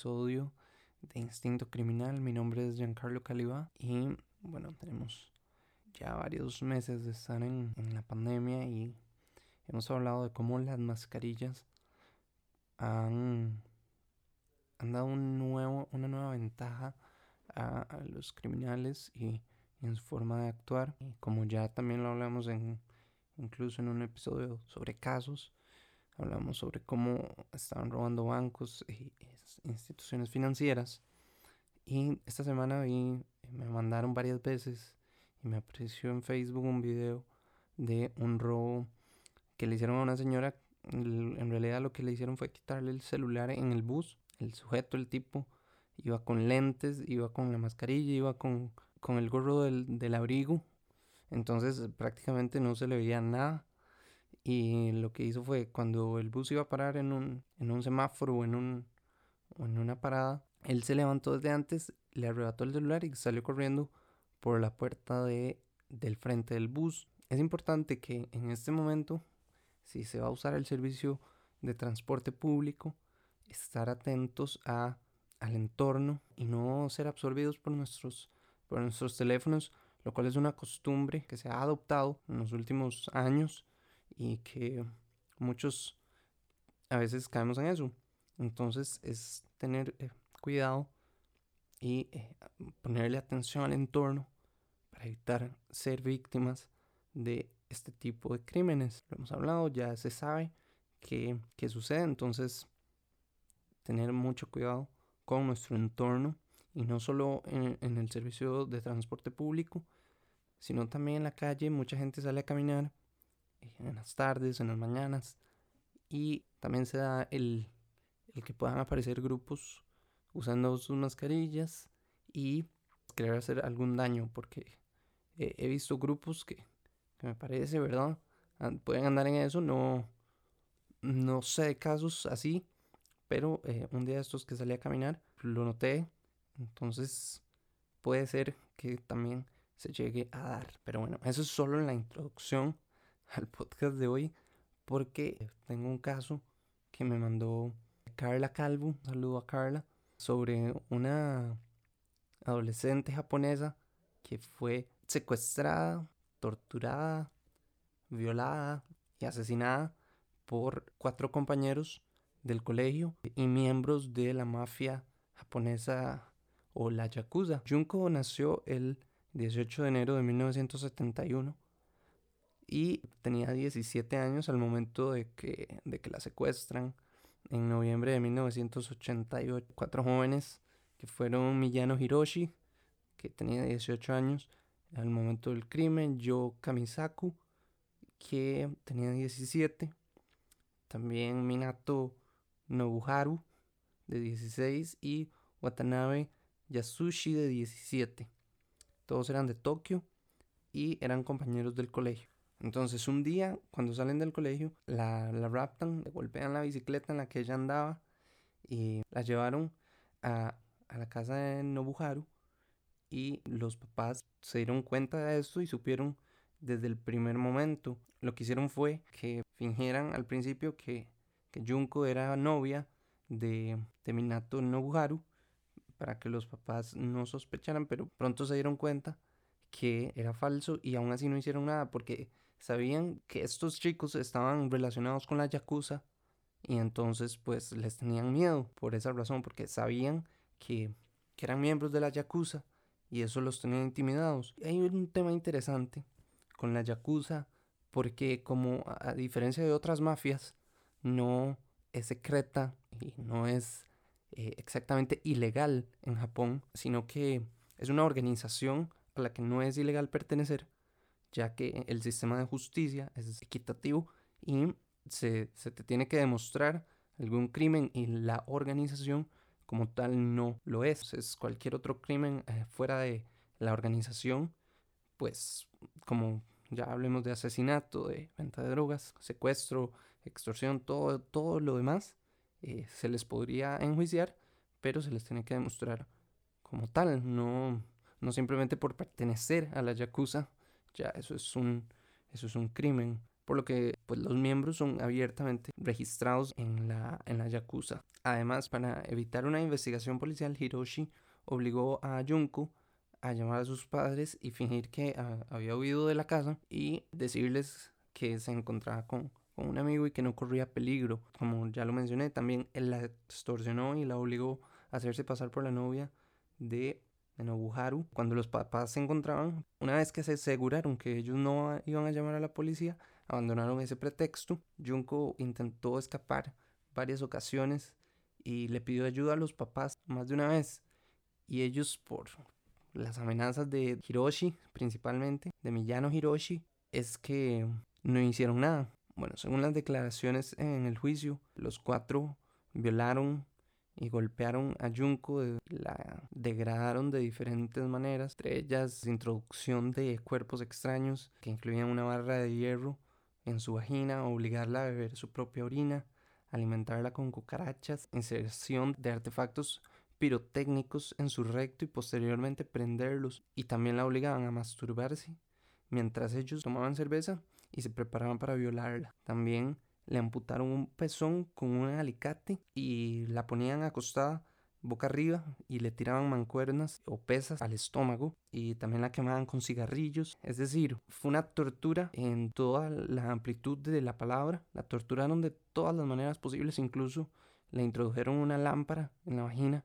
episodio de Instinto Criminal. Mi nombre es Giancarlo Caliba y bueno, tenemos ya varios meses de estar en, la pandemia y hemos hablado de cómo las mascarillas han, han dado un nuevo, una nueva ventaja a, los criminales y, en su forma de actuar. Y como ya también lo hablamos en incluso en un episodio sobre casos, hablamos sobre cómo estaban robando bancos y instituciones financieras. Y esta semana vi, me mandaron varias veces y me apareció en Facebook un video de un robo que le hicieron a una señora. En realidad lo que le hicieron fue quitarle el celular en el bus. El sujeto, el tipo, iba con lentes, iba con la mascarilla, iba con, con el gorro del, del abrigo. Entonces prácticamente no se le veía nada. Y lo que hizo fue cuando el bus iba a parar en un, en un semáforo o en, un, o en una parada, él se levantó desde antes, le arrebató el celular y salió corriendo por la puerta de, del frente del bus. Es importante que en este momento, si se va a usar el servicio de transporte público, estar atentos a, al entorno y no ser absorbidos por nuestros, por nuestros teléfonos, lo cual es una costumbre que se ha adoptado en los últimos años y que muchos a veces caemos en eso. Entonces es tener eh, cuidado y eh, ponerle atención al entorno para evitar ser víctimas de este tipo de crímenes. Lo hemos hablado, ya se sabe qué, sucede, entonces tener mucho cuidado con nuestro entorno y no solo en, en, el servicio de transporte público, sino también en la calle. Mucha gente sale a caminar en las tardes, en las mañanas y también se da el, el que puedan aparecer grupos usando sus mascarillas y querer hacer algún daño porque he visto grupos que, que, me parece, ¿verdad? Pueden andar en eso, no, no sé casos así, pero eh, un día de estos que salí a caminar lo noté, entonces puede ser que también se llegue a dar. Pero bueno, eso es solo la introducción al podcast de hoy porque tengo un caso que me mandó Carla Calvo, saludo a Carla, sobre una adolescente japonesa que fue secuestrada, torturada, violada y asesinada por cuatro compañeros del colegio y miembros de la mafia japonesa o la yakuza. Junko nació el 18 de enero de 1971 y tenía 17 años al momento de que, de que la secuestran en noviembre de 1988. Cuatro jóvenes que fueron Miyano Hiroshi, que tenía 18 años al momento del crimen, Yo Kamisaku, que tenía 17, también Minato Nobuharu, de 16, y Watanabe Yasushi, de 17. Todos eran de Tokio y eran compañeros del colegio. Entonces un día, cuando salen del colegio, la, la raptan, le golpean la bicicleta en la que ella andaba y la llevaron a, a la casa de Nobuharu y los papás se dieron cuenta de esto y supieron desde el primer momento. Lo que hicieron fue que fingieran al principio que, que Junko era novia de, de Minato Nobuharu para que los papás no sospecharan, pero pronto se dieron cuenta que era falso y aún así no hicieron nada porque sabían que estos chicos estaban relacionados con la Yakuza y entonces pues les tenían miedo por esa razón, porque sabían que, eran miembros de la Yakuza y eso los tenía intimidados. Y hay un tema interesante con la Yakuza porque como a diferencia de otras mafias no es secreta y no es eh, exactamente ilegal en Japón, sino que es una organización a la que no es ilegal pertenecer ya que el sistema de justicia es equitativo y se, te tiene que demostrar algún crimen y la organización como tal no lo es. Es cualquier otro crimen eh, fuera de la organización, pues como ya hablemos de asesinato, de venta de drogas, secuestro, extorsión, todo, todo lo demás, eh, se les podría enjuiciar, pero se les tiene que demostrar como tal, no, no simplemente por pertenecer a la Yakuza ya eso es un, eso es un crimen. por lo que pues, los miembros son abiertamente registrados en la, en la Yakuza. Además, para evitar una investigación policial, Hiroshi obligó a Junko a llamar a sus padres y fingir que ah, había huido de la casa y decirles que se encontraba con, con, un amigo y que no corría peligro. Como ya lo mencioné, también él la extorsionó y la obligó a hacerse pasar por la novia de, de Nobuharu. Cuando los papás se encontraban, una vez que se aseguraron que ellos no iban a llamar a la policía, abandonaron ese pretexto. Junko intentó escapar varias ocasiones y le pidió ayuda a los papás más de una vez. Y ellos, por las amenazas de Hiroshi, principalmente, de Miyano Hiroshi, es que no hicieron nada. Bueno, según las declaraciones en el juicio, los cuatro violaron y golpearon a Junko, la degradaron de diferentes maneras, entre ellas introducción de cuerpos extraños que incluían una barra de hierro en su vagina, obligarla a beber su propia orina, alimentarla con cucarachas, inserción de artefactos pirotécnicos en su recto y posteriormente prenderlos y también la obligaban a masturbarse mientras ellos tomaban cerveza y se preparaban para violarla. También le amputaron un pezón con un alicate y la ponían acostada boca arriba y le tiraban mancuernas o pesas al estómago y también la quemaban con cigarrillos. Es decir, fue una tortura en toda la amplitud de la palabra. La torturaron de todas las maneras posibles, incluso le introdujeron una lámpara en la vagina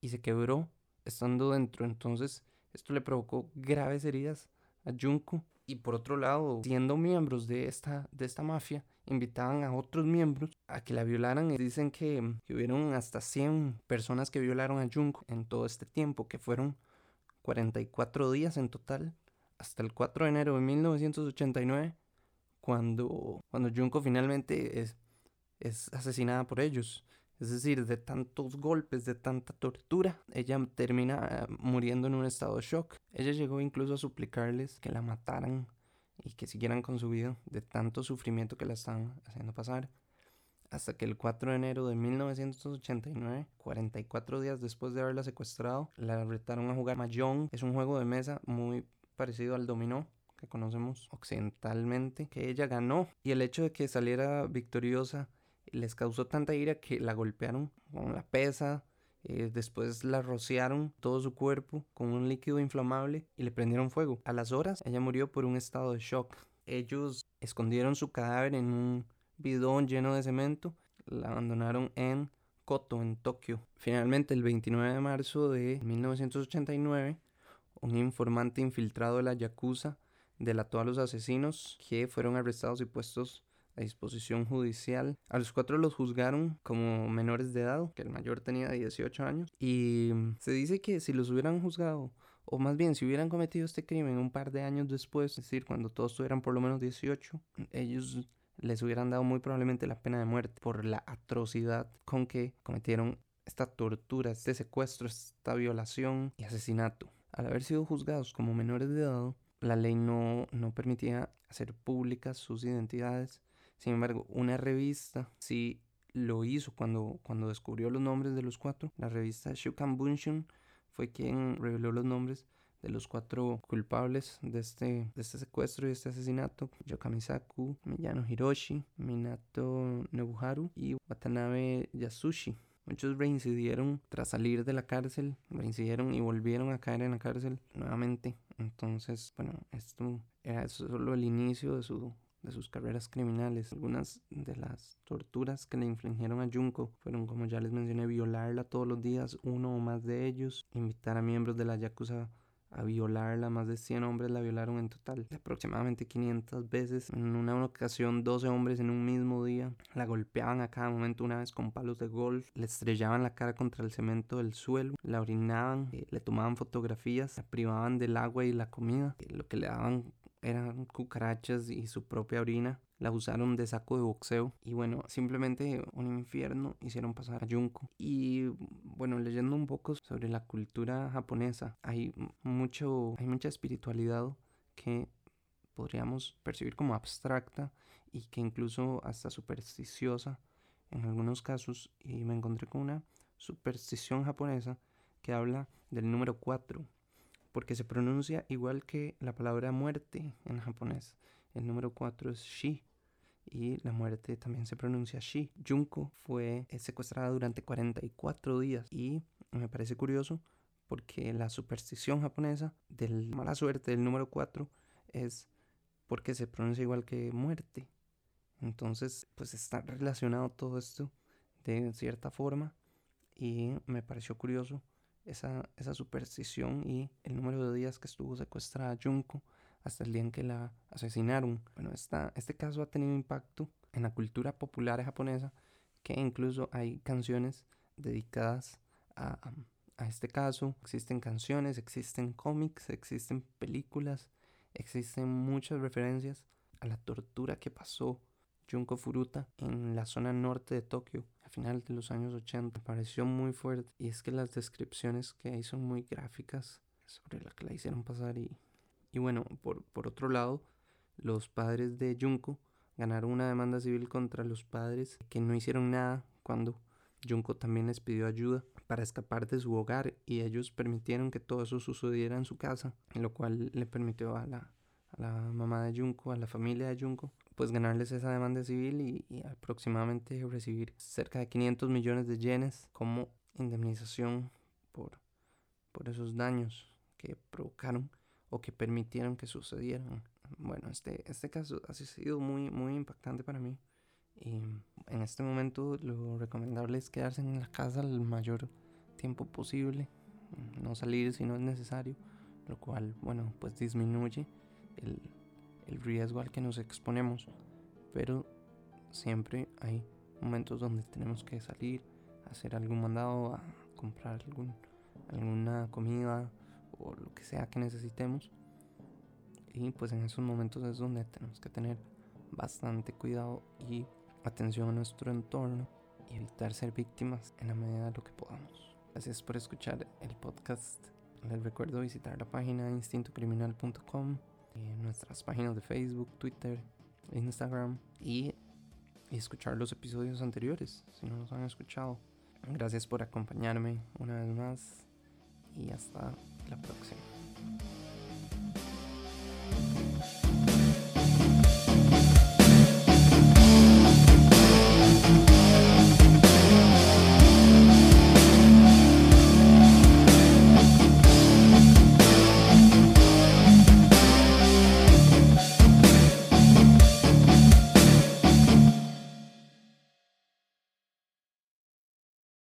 y se quebró estando dentro. Entonces, esto le provocó graves heridas a Junko. Y por otro lado, siendo miembros de esta, de esta mafia, invitaban a otros miembros a que la violaran y dicen que, que hubieron hasta 100 personas que violaron a Junko en todo este tiempo, que fueron 44 días en total, hasta el 4 de enero de 1989, cuando, cuando Junko finalmente es, es asesinada por ellos. Es decir, de tantos golpes, de tanta tortura, ella termina muriendo en un estado de shock. Ella llegó incluso a suplicarles que la mataran y que siguieran con su vida de tanto sufrimiento que la estaban haciendo pasar. Hasta que el 4 de enero de 1989, 44 días después de haberla secuestrado, la retaron a jugar Mahjong. Es un juego de mesa muy parecido al dominó que conocemos occidentalmente, que ella ganó. Y el hecho de que saliera victoriosa les causó tanta ira que la golpearon con la pesa, eh, después la rociaron todo su cuerpo con un líquido inflamable y le prendieron fuego. A las horas ella murió por un estado de shock. Ellos escondieron su cadáver en un bidón lleno de cemento, la abandonaron en Koto, en Tokio. Finalmente, el 29 de marzo de 1989, un informante infiltrado de la Yakuza delató a los asesinos que fueron arrestados y puestos a disposición judicial. A los cuatro los juzgaron como menores de edad, que el mayor tenía 18 años. Y se dice que si los hubieran juzgado, o más bien si hubieran cometido este crimen un par de años después, es decir, cuando todos tuvieran por lo menos 18, ellos les hubieran dado muy probablemente la pena de muerte por la atrocidad con que cometieron esta tortura, este secuestro, esta violación y asesinato. Al haber sido juzgados como menores de edad, la ley no, no permitía hacer públicas sus identidades sin embargo, una revista sí lo hizo cuando, cuando descubrió los nombres de los cuatro. La revista Shukan Bunshun fue quien reveló los nombres de los cuatro culpables de este, de este secuestro y este asesinato, Yokamisaku, Miyano Hiroshi, Minato Nobuharu y Watanabe Yasushi. Muchos reincidieron tras salir de la cárcel, reincidieron y volvieron a caer en la cárcel nuevamente. Entonces, bueno, esto era solo el inicio de su de sus carreras criminales. Algunas de las torturas que le infligieron a Junko fueron, como ya les mencioné, violarla todos los días, uno o más de ellos, invitar a miembros de la Yakuza a violarla, más de 100 hombres la violaron en total, aproximadamente 500 veces. En una ocasión, 12 hombres en un mismo día la golpeaban a cada momento, una vez con palos de golf, le estrellaban la cara contra el cemento del suelo, la orinaban, eh, le tomaban fotografías, la privaban del agua y la comida, eh, lo que le daban eran cucarachas y su propia orina. La usaron de saco de boxeo y bueno, simplemente un infierno hicieron pasar a Junko. Y bueno, leyendo un poco sobre la cultura japonesa, hay mucho hay mucha espiritualidad que podríamos percibir como abstracta y que incluso hasta supersticiosa en algunos casos y me encontré con una superstición japonesa que habla del número 4 porque se pronuncia igual que la palabra muerte en japonés. el número 4 es Shi y la muerte también se pronuncia Shi. Junko fue secuestrada durante 44 días y me parece curioso porque la superstición japonesa de la mala suerte del número 4 es porque se pronuncia igual que muerte. Entonces, pues está relacionado todo esto de cierta forma y me pareció curioso esa, esa superstición y el número de días que estuvo secuestrada Junko hasta el día en que la asesinaron. Bueno, esta, este caso ha tenido impacto en la cultura popular japonesa, que incluso hay canciones dedicadas a, a este caso. Existen canciones, existen cómics, existen películas, existen muchas referencias a la tortura que pasó Junko Furuta en la zona norte de Tokio a finales de los años 80. Me pareció muy fuerte y es que las descripciones que hay son muy gráficas sobre la que la hicieron pasar y y bueno, por, por otro lado, los padres de Junko ganaron una demanda civil contra los padres que no hicieron nada cuando Junko también les pidió ayuda para escapar de su hogar y ellos permitieron que todo eso sucediera en su casa, lo cual le permitió a la, a la mamá de Junko, a la familia de Junko, pues ganarles esa demanda civil y, y aproximadamente recibir cerca de 500 millones de yenes como indemnización por, por esos daños que provocaron o que permitieron que sucedieran. Bueno, este, este caso ha sido muy, muy impactante para mí. Y en este momento lo recomendable es quedarse en la casa el mayor tiempo posible, no salir si no es necesario, lo cual, bueno, pues disminuye el, el riesgo al que nos exponemos. Pero siempre hay momentos donde tenemos que salir, hacer algún mandado, a comprar algún, alguna comida, o lo que sea que necesitemos. Y pues en esos momentos es donde tenemos que tener bastante cuidado y atención a nuestro entorno y evitar ser víctimas en la medida de lo que podamos. Gracias por escuchar el podcast. Les recuerdo visitar la página instintocriminal.com, nuestras páginas de Facebook, Twitter, Instagram y, y escuchar los episodios anteriores si no los han escuchado. Gracias por acompañarme una vez más y hasta la próxima.